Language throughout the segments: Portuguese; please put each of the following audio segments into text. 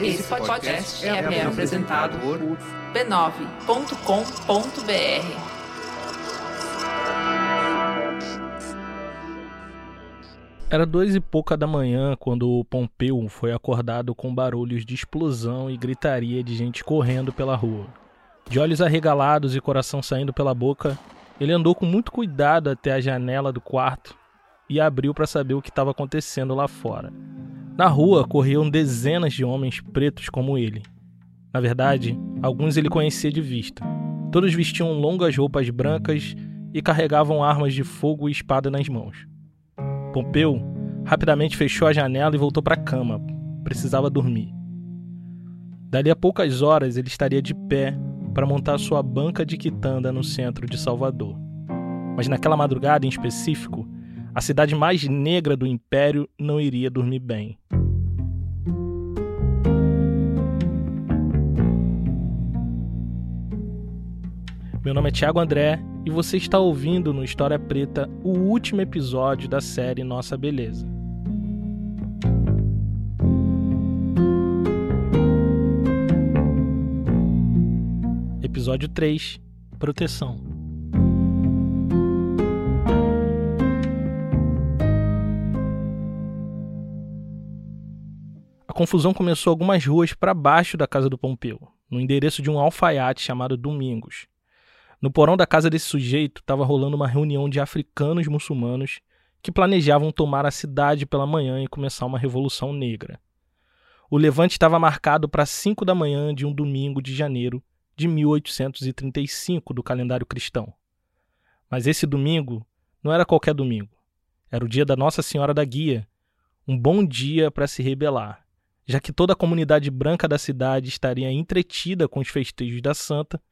Esse podcast é, é apresentado por b9.com.br. Era duas e pouca da manhã quando o Pompeu foi acordado com barulhos de explosão e gritaria de gente correndo pela rua. De olhos arregalados e coração saindo pela boca, ele andou com muito cuidado até a janela do quarto e abriu para saber o que estava acontecendo lá fora. Na rua corriam dezenas de homens pretos como ele. Na verdade, alguns ele conhecia de vista. Todos vestiam longas roupas brancas e carregavam armas de fogo e espada nas mãos. Pompeu rapidamente fechou a janela e voltou para a cama. Precisava dormir. Dali a poucas horas ele estaria de pé para montar sua banca de quitanda no centro de Salvador. Mas naquela madrugada em específico, a cidade mais negra do império não iria dormir bem. Meu nome é Thiago André e você está ouvindo no História Preta o último episódio da série Nossa Beleza. Episódio 3 Proteção confusão começou algumas ruas para baixo da casa do Pompeu, no endereço de um alfaiate chamado Domingos. No porão da casa desse sujeito estava rolando uma reunião de africanos muçulmanos que planejavam tomar a cidade pela manhã e começar uma revolução negra. O levante estava marcado para 5 da manhã de um domingo de janeiro de 1835 do calendário cristão. Mas esse domingo não era qualquer domingo. Era o dia da Nossa Senhora da Guia, um bom dia para se rebelar já que toda a comunidade branca da cidade estaria entretida com os festejos da santa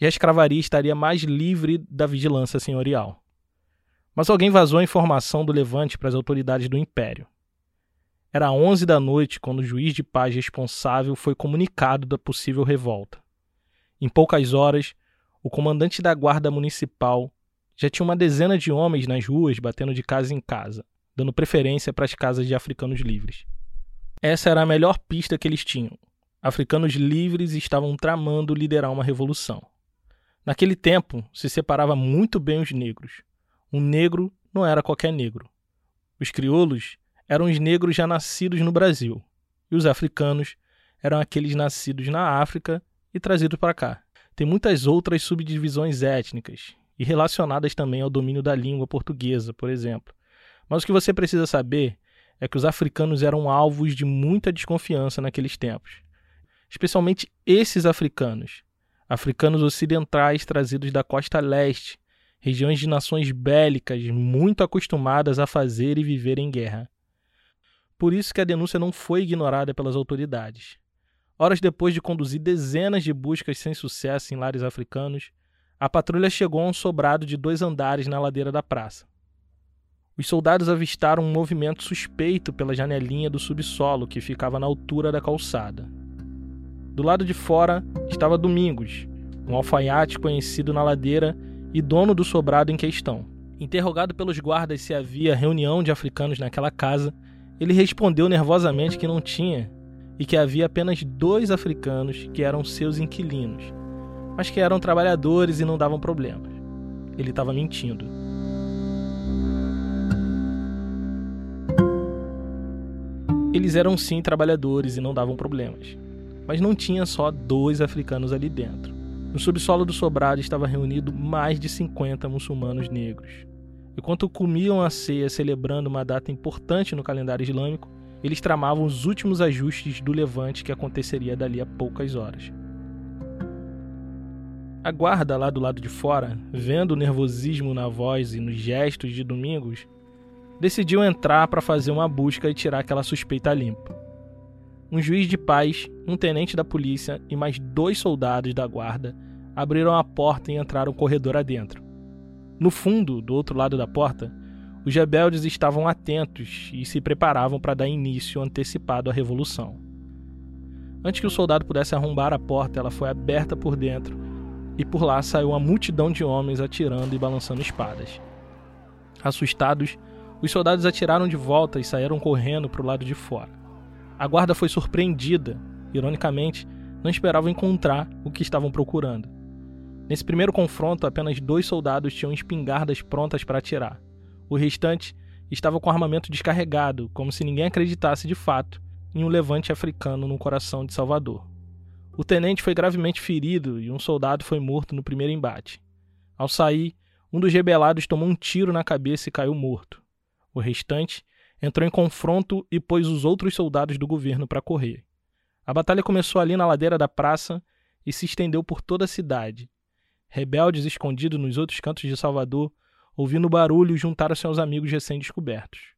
e a escravaria estaria mais livre da vigilância senhorial. Mas alguém vazou a informação do levante para as autoridades do império. Era 11 da noite quando o juiz de paz responsável foi comunicado da possível revolta. Em poucas horas, o comandante da guarda municipal já tinha uma dezena de homens nas ruas batendo de casa em casa, dando preferência para as casas de africanos livres. Essa era a melhor pista que eles tinham. Africanos livres estavam tramando liderar uma revolução. Naquele tempo, se separava muito bem os negros. Um negro não era qualquer negro. Os crioulos eram os negros já nascidos no Brasil, e os africanos eram aqueles nascidos na África e trazidos para cá. Tem muitas outras subdivisões étnicas, e relacionadas também ao domínio da língua portuguesa, por exemplo. Mas o que você precisa saber é que os africanos eram alvos de muita desconfiança naqueles tempos. Especialmente esses africanos, africanos ocidentais trazidos da costa leste, regiões de nações bélicas muito acostumadas a fazer e viver em guerra. Por isso que a denúncia não foi ignorada pelas autoridades. Horas depois de conduzir dezenas de buscas sem sucesso em lares africanos, a patrulha chegou a um sobrado de dois andares na ladeira da praça. Os soldados avistaram um movimento suspeito pela janelinha do subsolo que ficava na altura da calçada. Do lado de fora estava Domingos, um alfaiate conhecido na ladeira e dono do sobrado em questão. Interrogado pelos guardas se havia reunião de africanos naquela casa, ele respondeu nervosamente que não tinha e que havia apenas dois africanos que eram seus inquilinos, mas que eram trabalhadores e não davam problemas. Ele estava mentindo. Eles eram sim trabalhadores e não davam problemas. Mas não tinha só dois africanos ali dentro. No subsolo do sobrado estava reunido mais de 50 muçulmanos negros. Enquanto comiam a ceia celebrando uma data importante no calendário islâmico, eles tramavam os últimos ajustes do levante que aconteceria dali a poucas horas. A guarda lá do lado de fora, vendo o nervosismo na voz e nos gestos de Domingos, decidiu entrar para fazer uma busca e tirar aquela suspeita limpa. Um juiz de paz, um tenente da polícia e mais dois soldados da guarda abriram a porta e entraram corredor adentro. No fundo, do outro lado da porta, os rebeldes estavam atentos e se preparavam para dar início antecipado à revolução. Antes que o soldado pudesse arrombar a porta, ela foi aberta por dentro e por lá saiu uma multidão de homens atirando e balançando espadas. Assustados, Os soldados atiraram de volta e saíram correndo para o lado de fora. A guarda foi surpreendida. Ironicamente, não esperavam encontrar o que estavam procurando. Nesse primeiro confronto, apenas dois soldados tinham espingardas prontas para atirar. O restante estava com armamento descarregado, como se ninguém acreditasse de fato em um levante africano no coração de Salvador. O tenente foi gravemente ferido e um soldado foi morto no primeiro embate. Ao sair, um dos rebelados tomou um tiro na cabeça e caiu morto. O restante entrou em confronto e pôs os outros soldados do governo para correr. A batalha começou ali na ladeira da praça e se estendeu por toda a cidade. Rebeldes escondidos nos outros cantos de Salvador, ouvindo barulho, juntaram-se aos amigos recém-descobertos.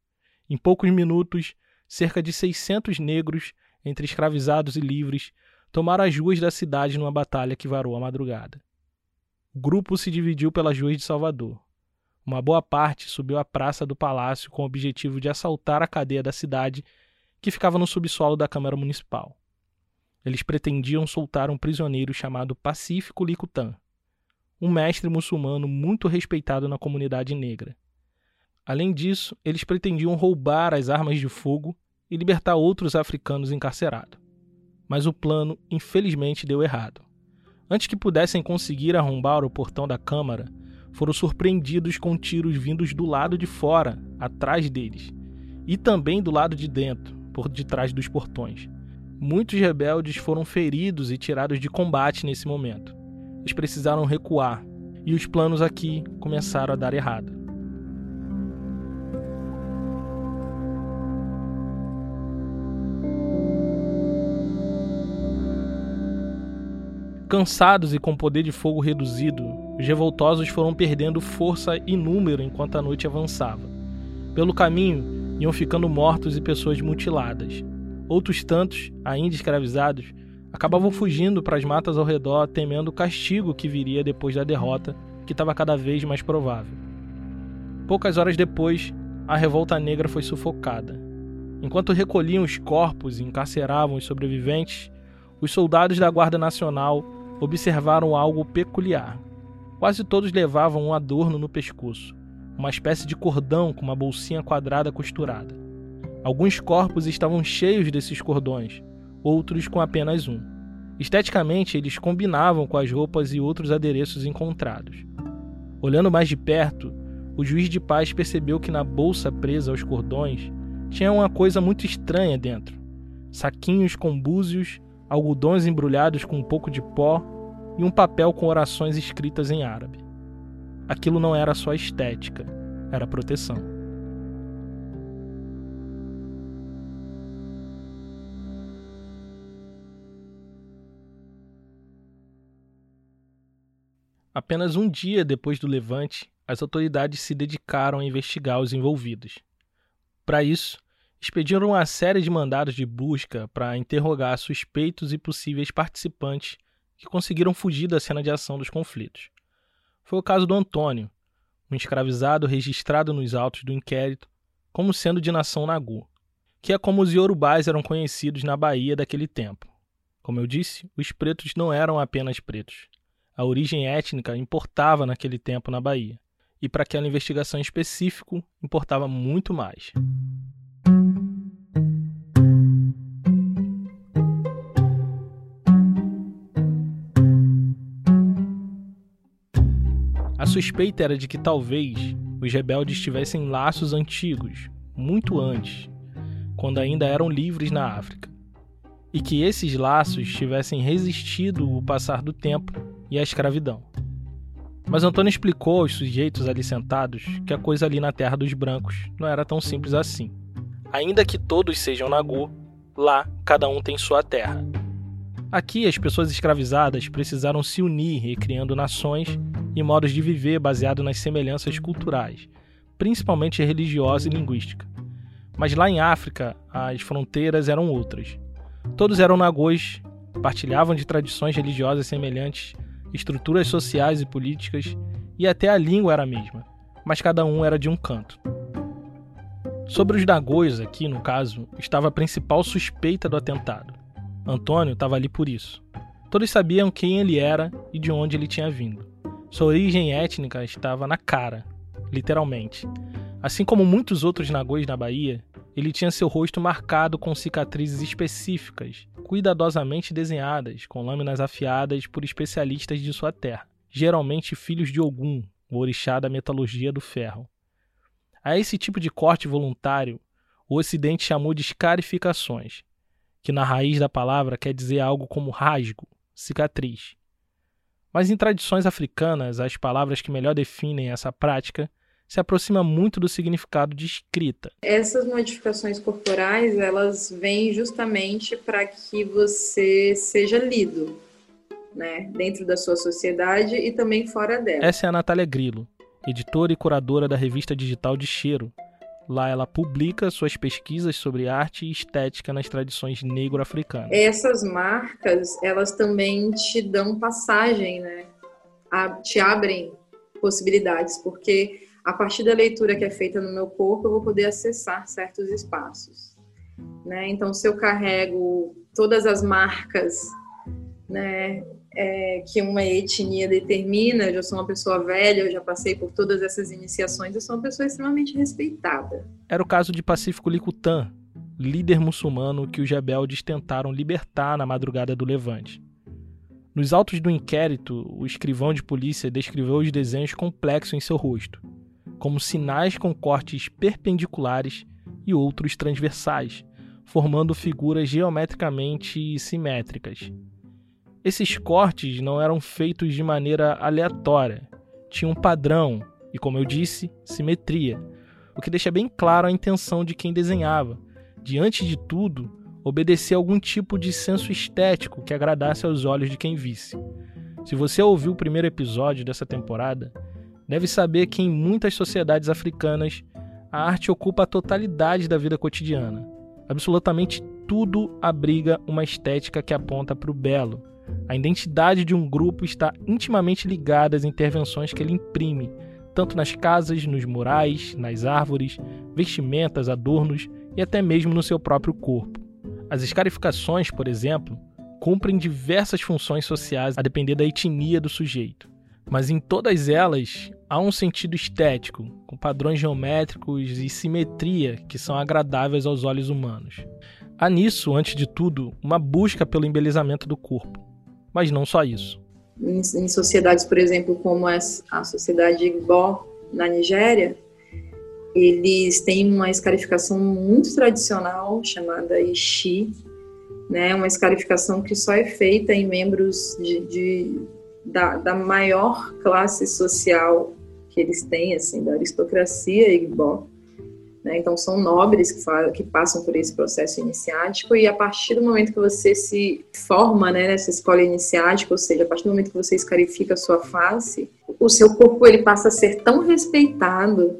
Em poucos minutos, cerca de 600 negros, entre escravizados e livres, tomaram as ruas da cidade numa batalha que varou a madrugada. O grupo se dividiu pelas ruas de Salvador. Uma boa parte subiu à praça do palácio com o objetivo de assaltar a cadeia da cidade, que ficava no subsolo da Câmara Municipal. Eles pretendiam soltar um prisioneiro chamado Pacífico Licutã, um mestre muçulmano muito respeitado na comunidade negra. Além disso, eles pretendiam roubar as armas de fogo e libertar outros africanos encarcerados. Mas o plano, infelizmente, deu errado. Antes que pudessem conseguir arrombar o portão da câmara, foram surpreendidos com tiros vindos do lado de fora, atrás deles, e também do lado de dentro, por detrás dos portões. Muitos rebeldes foram feridos e tirados de combate nesse momento. Eles precisaram recuar, e os planos aqui começaram a dar errado. Cansados e com poder de fogo reduzido, os revoltosos foram perdendo força e número enquanto a noite avançava. Pelo caminho, iam ficando mortos e pessoas mutiladas. Outros tantos, ainda escravizados, acabavam fugindo para as matas ao redor, temendo o castigo que viria depois da derrota, que estava cada vez mais provável. Poucas horas depois, a revolta negra foi sufocada. Enquanto recolhiam os corpos e encarceravam os sobreviventes, os soldados da Guarda Nacional observaram algo peculiar. Quase todos levavam um adorno no pescoço, uma espécie de cordão com uma bolsinha quadrada costurada. Alguns corpos estavam cheios desses cordões, outros com apenas um. Esteticamente, eles combinavam com as roupas e outros adereços encontrados. Olhando mais de perto, o juiz de paz percebeu que na bolsa presa aos cordões tinha uma coisa muito estranha dentro: saquinhos com búzios algodões embrulhados com um pouco de pó e um papel com orações escritas em árabe. Aquilo não era só estética, era proteção. Apenas um dia depois do levante, as autoridades se dedicaram a investigar os envolvidos. Para isso, expediram uma série de mandados de busca para interrogar suspeitos e possíveis participantes que conseguiram fugir da cena de ação dos conflitos. Foi o caso do Antônio, um escravizado registrado nos autos do inquérito como sendo de nação Nagu, que é como os iorubás eram conhecidos na Bahia daquele tempo. Como eu disse, os pretos não eram apenas pretos. A origem étnica importava naquele tempo na Bahia, e para aquela investigação específica importava muito mais. A suspeita era de que talvez os rebeldes tivessem laços antigos, muito antes, quando ainda eram livres na África, e que esses laços tivessem resistido o passar do tempo e a escravidão. Mas Antônio explicou aos sujeitos ali sentados que a coisa ali na terra dos brancos não era tão simples assim. Ainda que todos sejam Nagu, lá cada um tem sua terra. Aqui as pessoas escravizadas precisaram se unir, recriando nações e modos de viver baseado nas semelhanças culturais, principalmente religiosa e linguística. Mas lá em África, as fronteiras eram outras. Todos eram nagôs, partilhavam de tradições religiosas semelhantes, estruturas sociais e políticas, e até a língua era a mesma, mas cada um era de um canto. Sobre os nagôs, aqui no caso, estava a principal suspeita do atentado. Antônio estava ali por isso. Todos sabiam quem ele era e de onde ele tinha vindo. Sua origem étnica estava na cara, literalmente. Assim como muitos outros nagôs na Bahia, ele tinha seu rosto marcado com cicatrizes específicas, cuidadosamente desenhadas com lâminas afiadas por especialistas de sua terra, geralmente filhos de Ogum, o orixá da metalurgia do ferro. A esse tipo de corte voluntário, o Ocidente chamou de escarificações, que na raiz da palavra quer dizer algo como rasgo, cicatriz. Mas em tradições africanas, as palavras que melhor definem essa prática se aproxima muito do significado de escrita. Essas modificações corporais, elas vêm justamente para que você seja lido, né, dentro da sua sociedade e também fora dela. Essa é a Natália Grillo, editora e curadora da revista digital de Cheiro. Lá ela publica suas pesquisas sobre arte e estética nas tradições negro-africanas. Essas marcas, elas também te dão passagem, né? te abrem possibilidades, porque a partir da leitura que é feita no meu corpo, eu vou poder acessar certos espaços. Né? Então, se eu carrego todas as marcas né, é, que uma etnia determina, eu já sou uma pessoa velha, eu já passei por todas essas iniciações, eu sou uma pessoa extremamente respeitada. Era o caso de Pacífico Licutan, líder muçulmano que os rebeldes tentaram libertar na madrugada do Levante. Nos autos do inquérito, o escrivão de polícia descreveu os desenhos complexos em seu rosto como sinais com cortes perpendiculares e outros transversais, formando figuras geometricamente simétricas. Esses cortes não eram feitos de maneira aleatória, tinham um padrão e, como eu disse, simetria, o que deixa bem claro a intenção de quem desenhava, de antes de tudo, obedecer algum tipo de senso estético que agradasse aos olhos de quem visse. Se você ouviu o primeiro episódio dessa temporada, deve saber que em muitas sociedades africanas a arte ocupa a totalidade da vida cotidiana. Absolutamente tudo abriga uma estética que aponta para o belo. A identidade de um grupo está intimamente ligada às intervenções que ele imprime, tanto nas casas, nos murais, nas árvores, vestimentas, adornos e até mesmo no seu próprio corpo. As escarificações, por exemplo, cumprem diversas funções sociais a depender da etnia do sujeito. Mas em todas elas, há um sentido estético, com padrões geométricos e simetria que são agradáveis aos olhos humanos. Há nisso, antes de tudo, uma busca pelo embelezamento do corpo. Mas não só isso. Em, em sociedades, por exemplo, como a sociedade Igbo, na Nigéria, eles têm uma escarificação muito tradicional chamada Ishi, né? uma escarificação que só é feita em membros de, de da, da maior classe social que eles têm, assim, da aristocracia Igbo. Né? Então, são nobres que, que, passam por esse processo iniciático e a partir do momento que você se forma né, nessa escola iniciática, ou seja, a partir do momento que você escarifica a sua face, o seu corpo ele passa a ser tão respeitado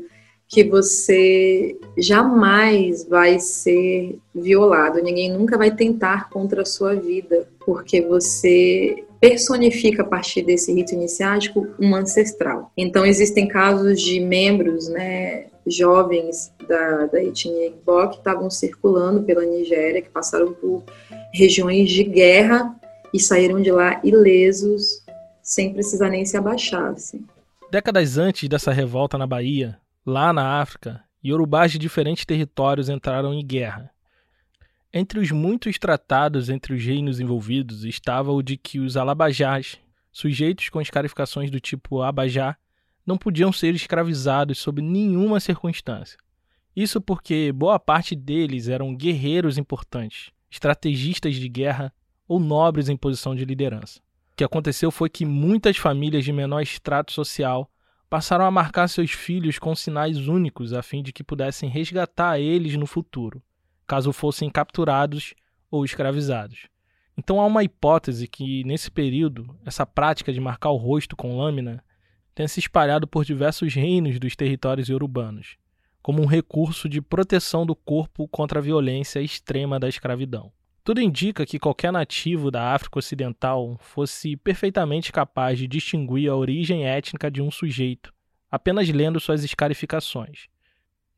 que você jamais vai ser violado, ninguém nunca vai tentar contra a sua vida, porque você personifica a partir desse rito iniciático um ancestral. Então existem casos de membros, né, jovens da, da etnia Igbo que estavam circulando pela Nigéria, que passaram por regiões de guerra e saíram de lá ilesos, sem precisar nem se abaixar. Assim. Décadas antes dessa revolta na Bahia, lá na África, Yorubás de diferentes territórios entraram em guerra entre os muitos tratados entre os reinos envolvidos estava o de que os alabajás, sujeitos com escarificações do tipo abajá, não podiam ser escravizados sob nenhuma circunstância. Isso porque boa parte deles eram guerreiros importantes, estrategistas de guerra ou nobres em posição de liderança. O que aconteceu foi que muitas famílias de menor extrato social passaram a marcar seus filhos com sinais únicos a fim de que pudessem resgatar eles no futuro caso fossem capturados ou escravizados. Então há uma hipótese que, nesse período, essa prática de marcar o rosto com lâmina tenha se espalhado por diversos reinos dos territórios urbanos, como um recurso de proteção do corpo contra a violência extrema da escravidão. Tudo indica que qualquer nativo da África Ocidental fosse perfeitamente capaz de distinguir a origem étnica de um sujeito apenas lendo suas escarificações.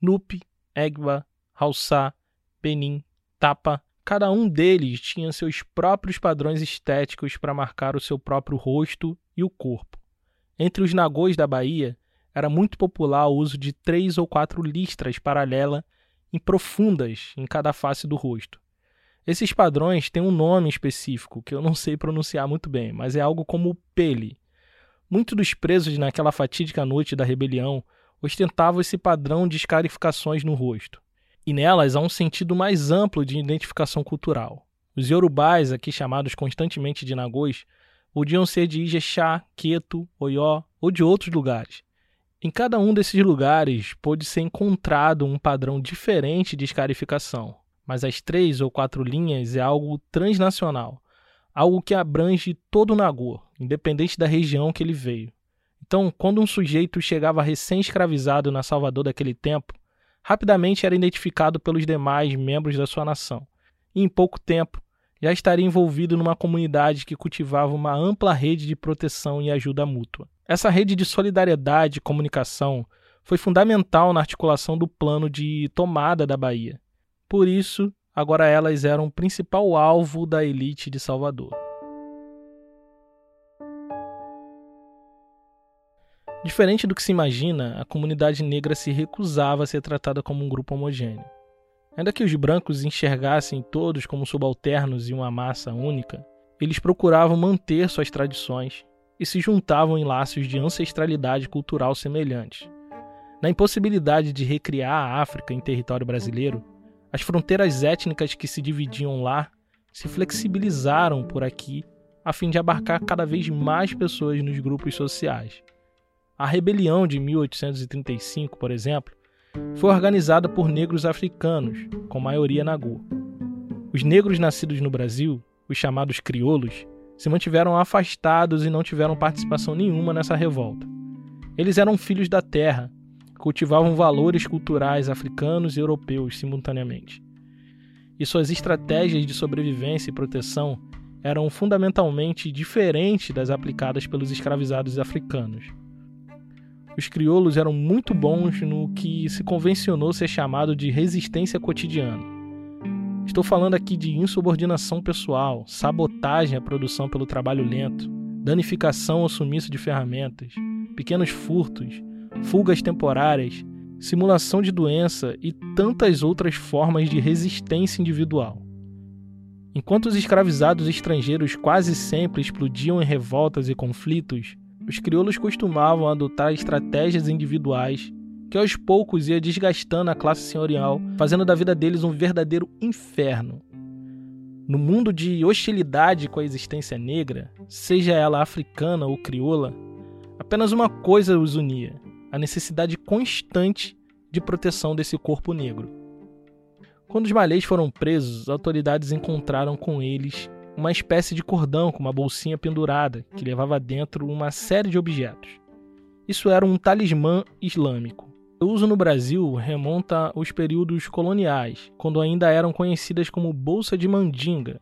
Nupe, Egba, Haussá, Benin, Tapa, cada um deles tinha seus próprios padrões estéticos para marcar o seu próprio rosto e o corpo. Entre os nagôs da Bahia, era muito popular o uso de três ou quatro listras paralelas e profundas em cada face do rosto. Esses padrões têm um nome específico que eu não sei pronunciar muito bem, mas é algo como pele. Muitos dos presos naquela fatídica noite da rebelião ostentavam esse padrão de escarificações no rosto. E nelas há um sentido mais amplo de identificação cultural. Os yorubais, aqui chamados constantemente de nagôs, podiam ser de Ijexá, Queto, Oió ou de outros lugares. Em cada um desses lugares pôde ser encontrado um padrão diferente de escarificação, mas as três ou quatro linhas é algo transnacional, algo que abrange todo o Nagô, independente da região que ele veio. Então, quando um sujeito chegava recém-escravizado na Salvador daquele tempo, rapidamente era identificado pelos demais membros da sua nação, e em pouco tempo já estaria envolvido numa comunidade que cultivava uma ampla rede de proteção e ajuda mútua. Essa rede de solidariedade e comunicação foi fundamental na articulação do plano de tomada da Bahia. Por isso, agora elas eram o principal alvo da elite de Salvador. Diferente do que se imagina, a comunidade negra se recusava a ser tratada como um grupo homogêneo. Ainda que os brancos enxergassem todos como subalternos e uma massa única, eles procuravam manter suas tradições e se juntavam em laços de ancestralidade cultural semelhantes. Na impossibilidade de recriar a África em território brasileiro, as fronteiras étnicas que se dividiam lá se flexibilizaram por aqui a fim de abarcar cada vez mais pessoas nos grupos sociais. A rebelião de 1835, por exemplo, foi organizada por negros africanos, com maioria nagô. Os negros nascidos no Brasil, os chamados crioulos, se mantiveram afastados e não tiveram participação nenhuma nessa revolta. Eles eram filhos da terra, cultivavam valores culturais africanos e europeus simultaneamente. E suas estratégias de sobrevivência e proteção eram fundamentalmente diferentes das aplicadas pelos escravizados africanos os crioulos eram muito bons no que se convencionou ser chamado de resistência cotidiana. Estou falando aqui de insubordinação pessoal, sabotagem à produção pelo trabalho lento, danificação ou sumiço de ferramentas, pequenos furtos, fugas temporárias, simulação de doença e tantas outras formas de resistência individual. Enquanto os escravizados estrangeiros quase sempre explodiam em revoltas e conflitos, os crioulos costumavam adotar estratégias individuais que aos poucos ia desgastando a classe senhorial, fazendo da vida deles um verdadeiro inferno. No mundo de hostilidade com a existência negra, seja ela africana ou crioula, apenas uma coisa os unia: a necessidade constante de proteção desse corpo negro. Quando os malês foram presos, as autoridades encontraram com eles uma espécie de cordão com uma bolsinha pendurada que levava dentro uma série de objetos. Isso era um talismã islâmico. O uso no Brasil remonta aos períodos coloniais, quando ainda eram conhecidas como bolsa de mandinga.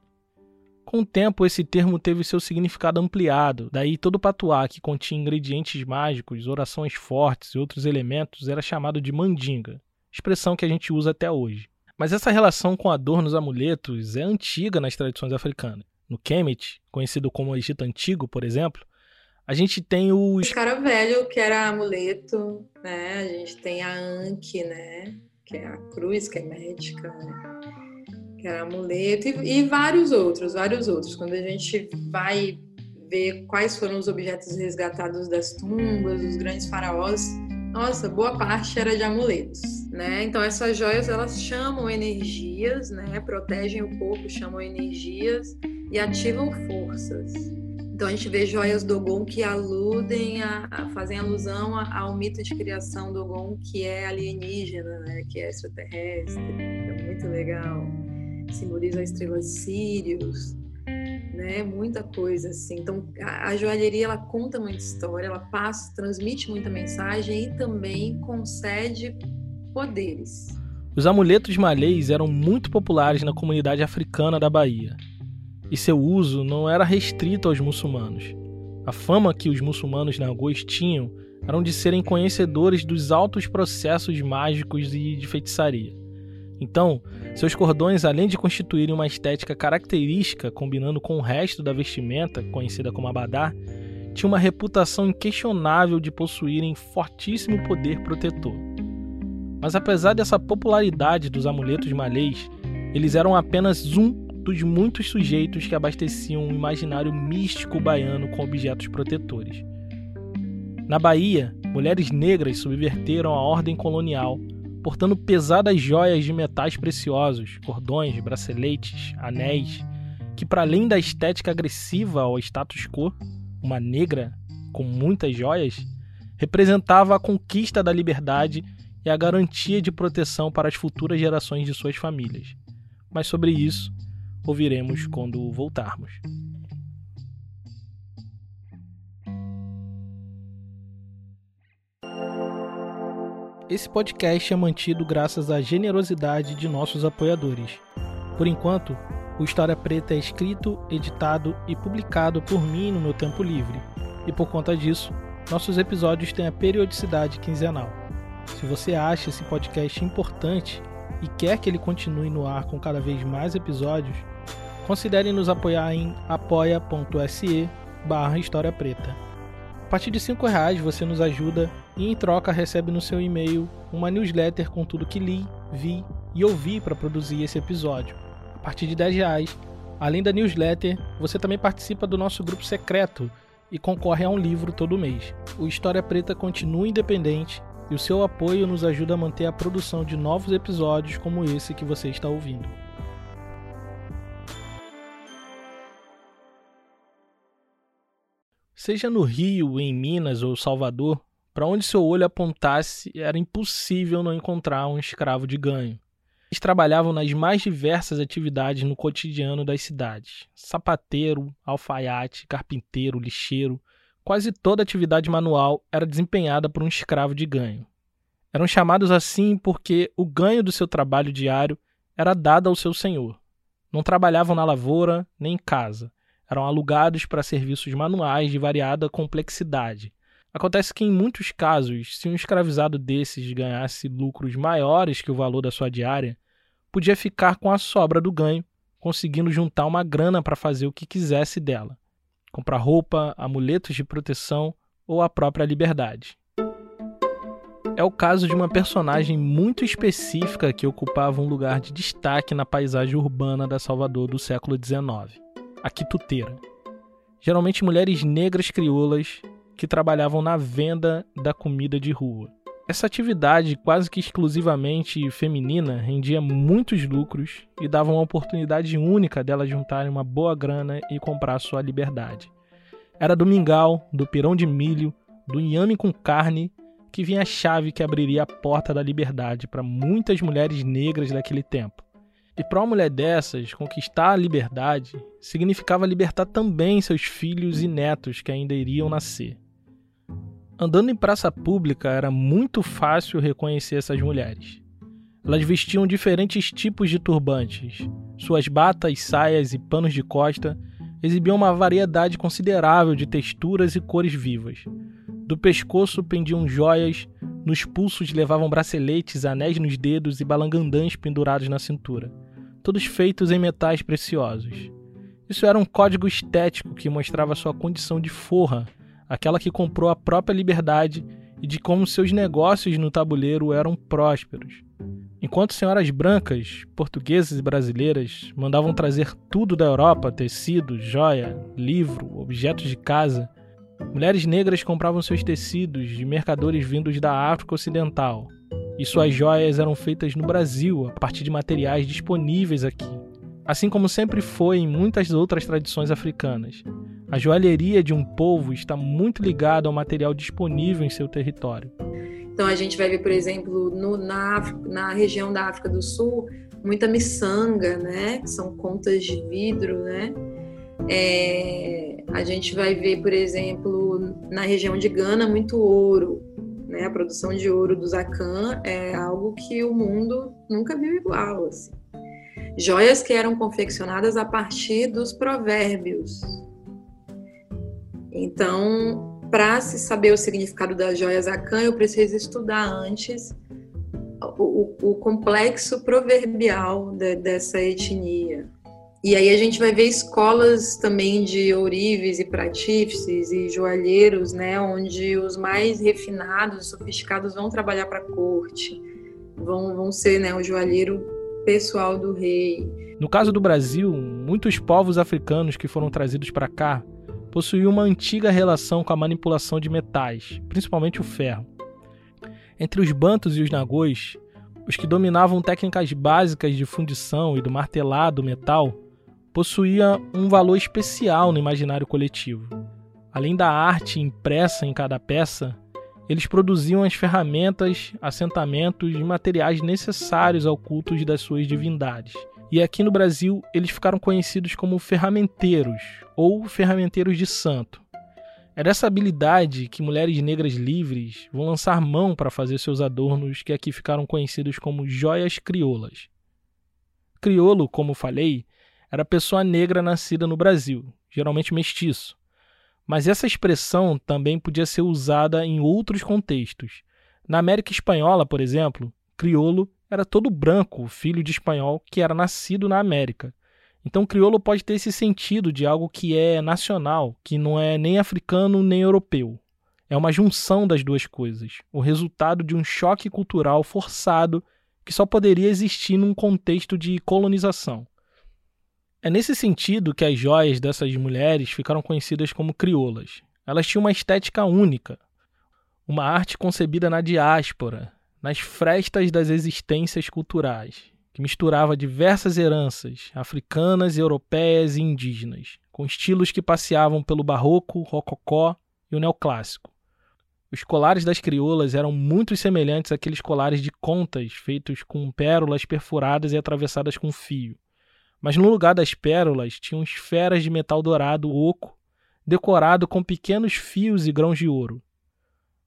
Com o tempo, esse termo teve seu significado ampliado, daí todo patuá que continha ingredientes mágicos, orações fortes e outros elementos era chamado de mandinga, expressão que a gente usa até hoje. Mas essa relação com adornos amuletos é antiga nas tradições africanas. No Kemet, conhecido como Egito Antigo, por exemplo, a gente tem os. O cara velho, que era amuleto, né? A gente tem a Anki, né? Que é a cruz, que é médica, né? Que era amuleto, e, e vários outros, vários outros. Quando a gente vai ver quais foram os objetos resgatados das tumbas, dos grandes faraós, nossa, boa parte era de amuletos, né? Então essas joias elas chamam energias, né? Protegem o corpo, chamam energias e ativam forças. Então a gente vê joias do Ogon que aludem a, a fazem alusão ao mito de criação do Ogon que é alienígena, né? Que é extraterrestre. É muito legal. Simboliza a estrela Sirius né? Muita coisa assim. Então, a, joalheria ela conta muita história, ela passa, transmite muita mensagem e também concede poderes. Os amuletos malês eram muito populares na comunidade africana da Bahia. E seu uso não era restrito aos muçulmanos. A fama que os muçulmanos nagôs tinham eram de serem conhecedores dos altos processos mágicos e de feitiçaria. Então, seus cordões, além de constituírem uma estética característica, combinando com o resto da vestimenta, conhecida como abadá, tinham uma reputação inquestionável de possuírem fortíssimo poder protetor. Mas apesar dessa popularidade dos amuletos malês, eles eram apenas um dos muitos sujeitos que abasteciam o imaginário místico baiano com objetos protetores. Na Bahia, mulheres negras subverteram a ordem colonial, portando pesadas joias de metais preciosos, cordões, braceletes, anéis, que, para além da estética agressiva ao status quo, uma negra com muitas joias, representava a conquista da liberdade e a garantia de proteção para as futuras gerações de suas famílias. Mas sobre isso ouviremos quando voltarmos. Esse podcast é mantido graças à generosidade de nossos apoiadores. Por enquanto, o História Preta é escrito, editado e publicado por mim no meu tempo livre, e por conta disso, nossos episódios têm a periodicidade quinzenal. Se você acha esse podcast importante e quer que ele continue no ar com cada vez mais episódios, considere nos apoiar em apoia.se barra História Preta. Partir de R$ reais você nos ajuda e em troca recebe no seu e-mail uma newsletter com tudo que li, vi e ouvi para produzir esse episódio. A partir de R$ reais, além da newsletter, você também participa do nosso grupo secreto e concorre a um livro todo mês. O História Preta continua independente e o seu apoio nos ajuda a manter a produção de novos episódios como esse que você está ouvindo. Seja no Rio, em Minas ou Salvador, para onde seu olho apontasse era impossível não encontrar um escravo de ganho. Eles trabalhavam nas mais diversas atividades no cotidiano das cidades: sapateiro, alfaiate, carpinteiro, lixeiro. Quase toda atividade manual era desempenhada por um escravo de ganho. Eram chamados assim porque o ganho do seu trabalho diário era dado ao seu senhor. Não trabalhavam na lavoura nem em casa eram alugados para serviços manuais de variada complexidade. Acontece que, em muitos casos, se um escravizado desses ganhasse lucros maiores que o valor da sua diária, podia ficar com a sobra do ganho, conseguindo juntar uma grana para fazer o que quisesse dela comprar roupa, amuletos de proteção ou a própria liberdade. É o caso de uma personagem muito específica que ocupava um lugar de destaque na paisagem urbana da Salvador do século XIX a quituteira. Geralmente mulheres negras crioulas que trabalhavam na venda da comida de rua. Essa atividade, quase que exclusivamente feminina, rendia muitos lucros e dava uma oportunidade única delas juntarem uma boa grana e comprar sua liberdade. Era do mingau, do pirão de milho, do inhame com carne que vinha a chave que abriria a porta da liberdade para muitas mulheres negras daquele tempo. E para uma mulher dessas, conquistar a liberdade significava libertar também seus filhos e netos que ainda iriam nascer. Andando em praça pública era muito fácil reconhecer essas mulheres. Elas vestiam diferentes tipos de turbantes. Suas batas, saias e panos de costa exibiam uma variedade considerável de texturas e cores vivas. Do pescoço pendiam joias, nos pulsos levavam braceletes, anéis nos dedos e balangandãs pendurados na cintura, todos feitos em metais preciosos. Isso era um código estético que mostrava sua condição de forra, aquela que comprou a própria liberdade e de como seus negócios no tabuleiro eram prósperos. Enquanto senhoras brancas, portuguesas e brasileiras mandavam trazer tudo da Europa, tecido, joia, livro, objetos de casa, Mulheres negras compravam seus tecidos de mercadores vindos da África Ocidental, e suas joias eram feitas no Brasil a partir de materiais disponíveis aqui. Assim como sempre foi em muitas outras tradições africanas, a joalheria de um povo está muito ligada ao material disponível em seu território. Então a gente vai ver, por exemplo, no, na, na região da África do Sul, muita miçanga, né? Que são contas de vidro, né? É, a gente vai ver, por exemplo, na região de Gana, muito ouro. Né? A produção de ouro do Zacan é algo que o mundo nunca viu igual. Assim. Joias que eram confeccionadas a partir dos provérbios. Então, para se saber o significado das joias Zacan, eu preciso estudar antes o, o, o complexo proverbial de, dessa etnia E aí a gente vai ver escolas também de ourives e pratífices e joalheiros, né, onde os mais refinados, sofisticados vão trabalhar para a corte, vão, vão ser né, o joalheiro pessoal do rei. No caso do Brasil, muitos povos africanos que foram trazidos para cá possuíam uma antiga relação com a manipulação de metais, principalmente o ferro. Entre os bantos e os nagôs, os que dominavam técnicas básicas de fundição e do martelado metal possuía um valor especial no imaginário coletivo. Além da arte impressa em cada peça, eles produziam as ferramentas, assentamentos e materiais necessários ao culto das suas divindades. E aqui no Brasil, eles ficaram conhecidos como ferramenteiros ou ferramenteiros de santo. É dessa habilidade que mulheres negras livres vão lançar mão para fazer seus adornos que aqui ficaram conhecidos como joias crioulas. Criolo, como falei, era pessoa negra nascida no Brasil, geralmente mestiço. Mas essa expressão também podia ser usada em outros contextos. Na América Espanhola, por exemplo, crioulo era todo branco, filho de espanhol que era nascido na América. Então, crioulo pode ter esse sentido de algo que é nacional, que não é nem africano nem europeu. É uma junção das duas coisas, o resultado de um choque cultural forçado que só poderia existir num contexto de colonização. É nesse sentido que as joias dessas mulheres ficaram conhecidas como crioulas. Elas tinham uma estética única, uma arte concebida na diáspora, nas frestas das existências culturais, que misturava diversas heranças africanas, europeias e indígenas, com estilos que passeavam pelo barroco, rococó e o neoclássico. Os colares das crioulas eram muito semelhantes àqueles colares de contas feitos com pérolas perfuradas e atravessadas com fio. Mas no lugar das pérolas tinham esferas de metal dourado oco, decorado com pequenos fios e grãos de ouro.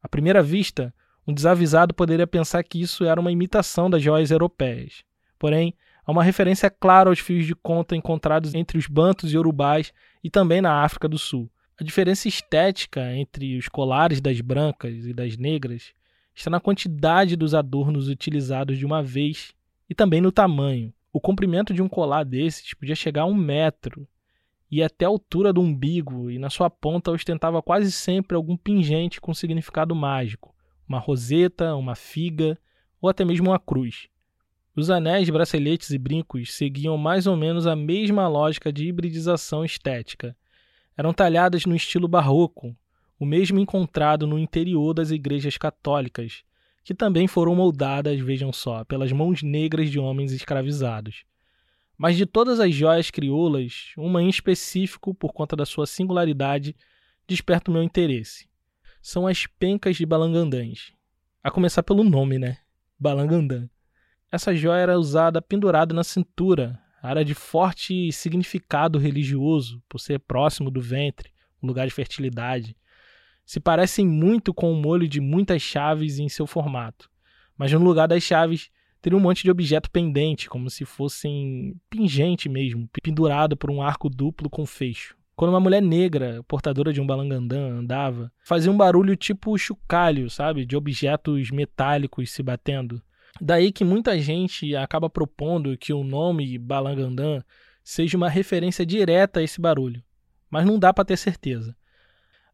À primeira vista, um desavisado poderia pensar que isso era uma imitação das joias europeias. Porém, há uma referência clara aos fios de conta encontrados entre os bantos e urubais e também na África do Sul. A diferença estética entre os colares das brancas e das negras está na quantidade dos adornos utilizados de uma vez e também no tamanho. O comprimento de um colar desses podia chegar a um metro e até a altura do umbigo, e na sua ponta ostentava quase sempre algum pingente com significado mágico, uma roseta, uma figa ou até mesmo uma cruz. Os anéis, braceletes e brincos seguiam mais ou menos a mesma lógica de hibridização estética. Eram talhadas no estilo barroco, o mesmo encontrado no interior das igrejas católicas, que também foram moldadas, vejam só, pelas mãos negras de homens escravizados. Mas de todas as joias crioulas, uma em específico, por conta da sua singularidade, desperta o meu interesse. São as pencas de balangandãs. A começar pelo nome, né? Balangandã. Essa joia era usada pendurada na cintura, área de forte significado religioso, por ser próximo do ventre, um lugar de fertilidade se parecem muito com o molho de muitas chaves em seu formato, mas no lugar das chaves teria um monte de objeto pendente, como se fossem pingente mesmo, pendurado por um arco duplo com fecho. Quando uma mulher negra, portadora de um balangandã, andava, fazia um barulho tipo chocalho, sabe? De objetos metálicos se batendo. Daí que muita gente acaba propondo que o nome balangandã seja uma referência direta a esse barulho, mas não dá para ter certeza.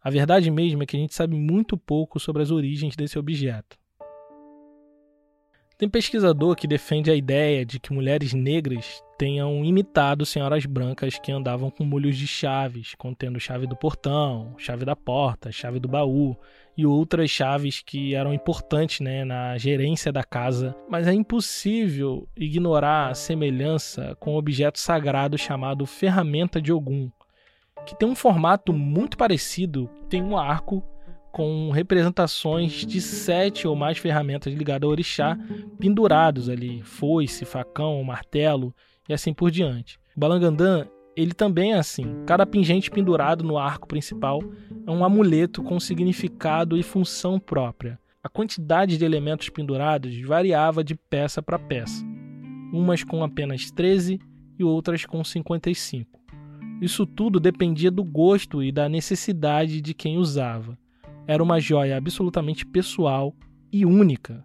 A verdade mesmo é que a gente sabe muito pouco sobre as origens desse objeto. Tem pesquisador que defende a ideia de que mulheres negras tenham imitado senhoras brancas que andavam com molhos de chaves, contendo chave do portão, chave da porta, chave do baú e outras chaves que eram importantes né, na gerência da casa. Mas é impossível ignorar a semelhança com o objeto sagrado chamado ferramenta de Ogum, que tem um formato muito parecido, tem um arco com representações de sete ou mais ferramentas ligadas ao orixá pendurados ali, foice, facão, martelo e assim por diante. O balangandã, ele também é assim. Cada pingente pendurado no arco principal é um amuleto com significado e função própria. A quantidade de elementos pendurados variava de peça para peça, umas com apenas 13 e outras com 55. Isso tudo dependia do gosto e da necessidade de quem usava. Era uma joia absolutamente pessoal e única.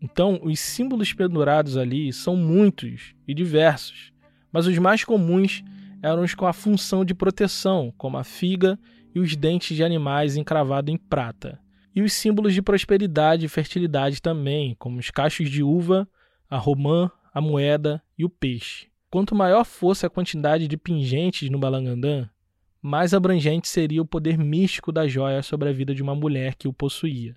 Então, os símbolos pendurados ali são muitos e diversos, mas os mais comuns eram os com a função de proteção, como a figa e os dentes de animais encravados em prata. E os símbolos de prosperidade e fertilidade também, como os cachos de uva, a romã, a moeda e o peixe. Quanto maior fosse a quantidade de pingentes no balangandã, mais abrangente seria o poder místico da joia sobre a vida de uma mulher que o possuía,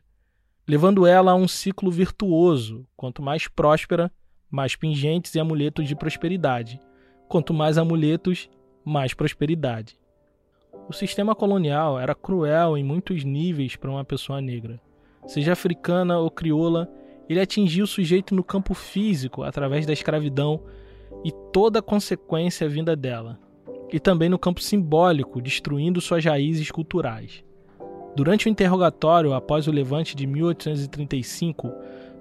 levando ela a um ciclo virtuoso. Quanto mais próspera, mais pingentes e amuletos de prosperidade. Quanto mais amuletos, mais prosperidade. O sistema colonial era cruel em muitos níveis para uma pessoa negra. Seja africana ou crioula, ele atingia o sujeito no campo físico através da escravidão e toda a consequência vinda dela, e também no campo simbólico, destruindo suas raízes culturais. Durante o interrogatório após o levante de 1835,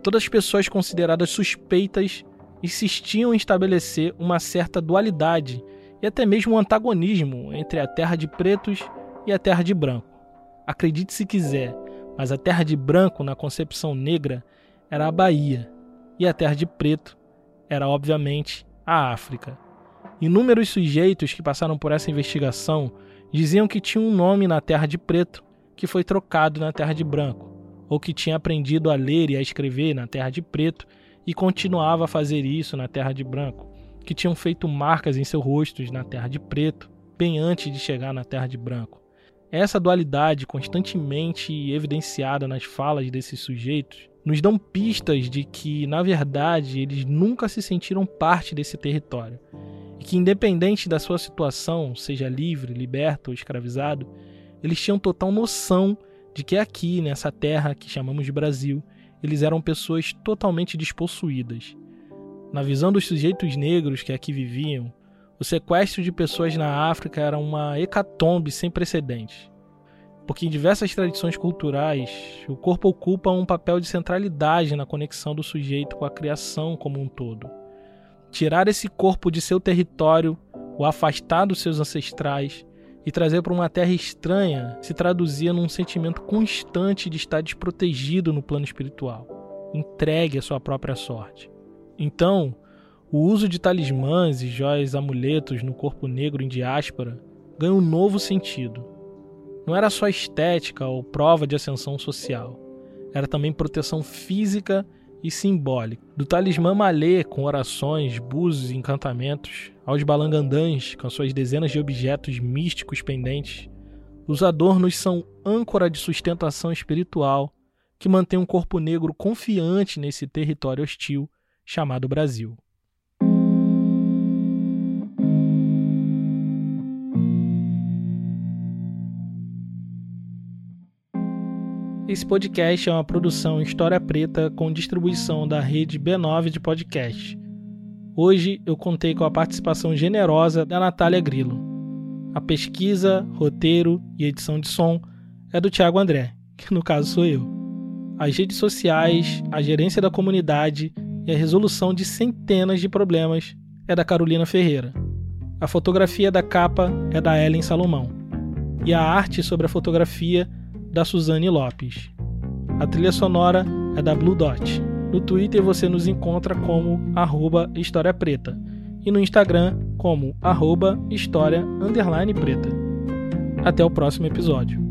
todas as pessoas consideradas suspeitas insistiam em estabelecer uma certa dualidade e até mesmo um antagonismo entre a terra de pretos e a terra de branco. Acredite se quiser, mas a terra de branco, na concepção negra, era a Bahia, e a terra de preto era, obviamente, a África. Inúmeros sujeitos que passaram por essa investigação diziam que tinha um nome na terra de preto que foi trocado na terra de branco, ou que tinha aprendido a ler e a escrever na terra de preto e continuava a fazer isso na terra de branco, que tinham feito marcas em seus rostos na terra de preto, bem antes de chegar na terra de branco. Essa dualidade constantemente evidenciada nas falas desses sujeitos nos dão pistas de que, na verdade, eles nunca se sentiram parte desse território e que, independente da sua situação, seja livre, liberto ou escravizado, eles tinham total noção de que aqui, nessa terra que chamamos de Brasil, eles eram pessoas totalmente despossuídas. Na visão dos sujeitos negros que aqui viviam, o sequestro de pessoas na África era uma hecatombe sem precedentes. Porque em diversas tradições culturais, o corpo ocupa um papel de centralidade na conexão do sujeito com a criação como um todo. Tirar esse corpo de seu território, o afastar dos seus ancestrais, e trazer para uma terra estranha se traduzia num sentimento constante de estar desprotegido no plano espiritual, entregue à sua própria sorte. Então, o uso de talismãs e joias amuletos no corpo negro em diáspora ganha um novo sentido. Não era só estética ou prova de ascensão social, era também proteção física e simbólica. Do talismã malê com orações, búzios e encantamentos, aos balangandãs com suas dezenas de objetos místicos pendentes, os adornos são âncora de sustentação espiritual que mantém um corpo negro confiante nesse território hostil chamado Brasil. Esse podcast é uma produção História Preta com distribuição da rede B9 de podcast. Hoje eu contei com a participação generosa da Natália Grilo. A pesquisa, roteiro e edição de som é do Thiago André, que no caso sou eu. As redes sociais, a gerência da comunidade e a resolução de centenas de problemas é da Carolina Ferreira. A fotografia da capa é da Ellen Salomão. E a arte sobre a fotografia da Suzane Lopes. A trilha sonora é da Blue Dot. No Twitter você nos encontra como arroba História Preta e no Instagram como arroba História Preta. Até o próximo episódio.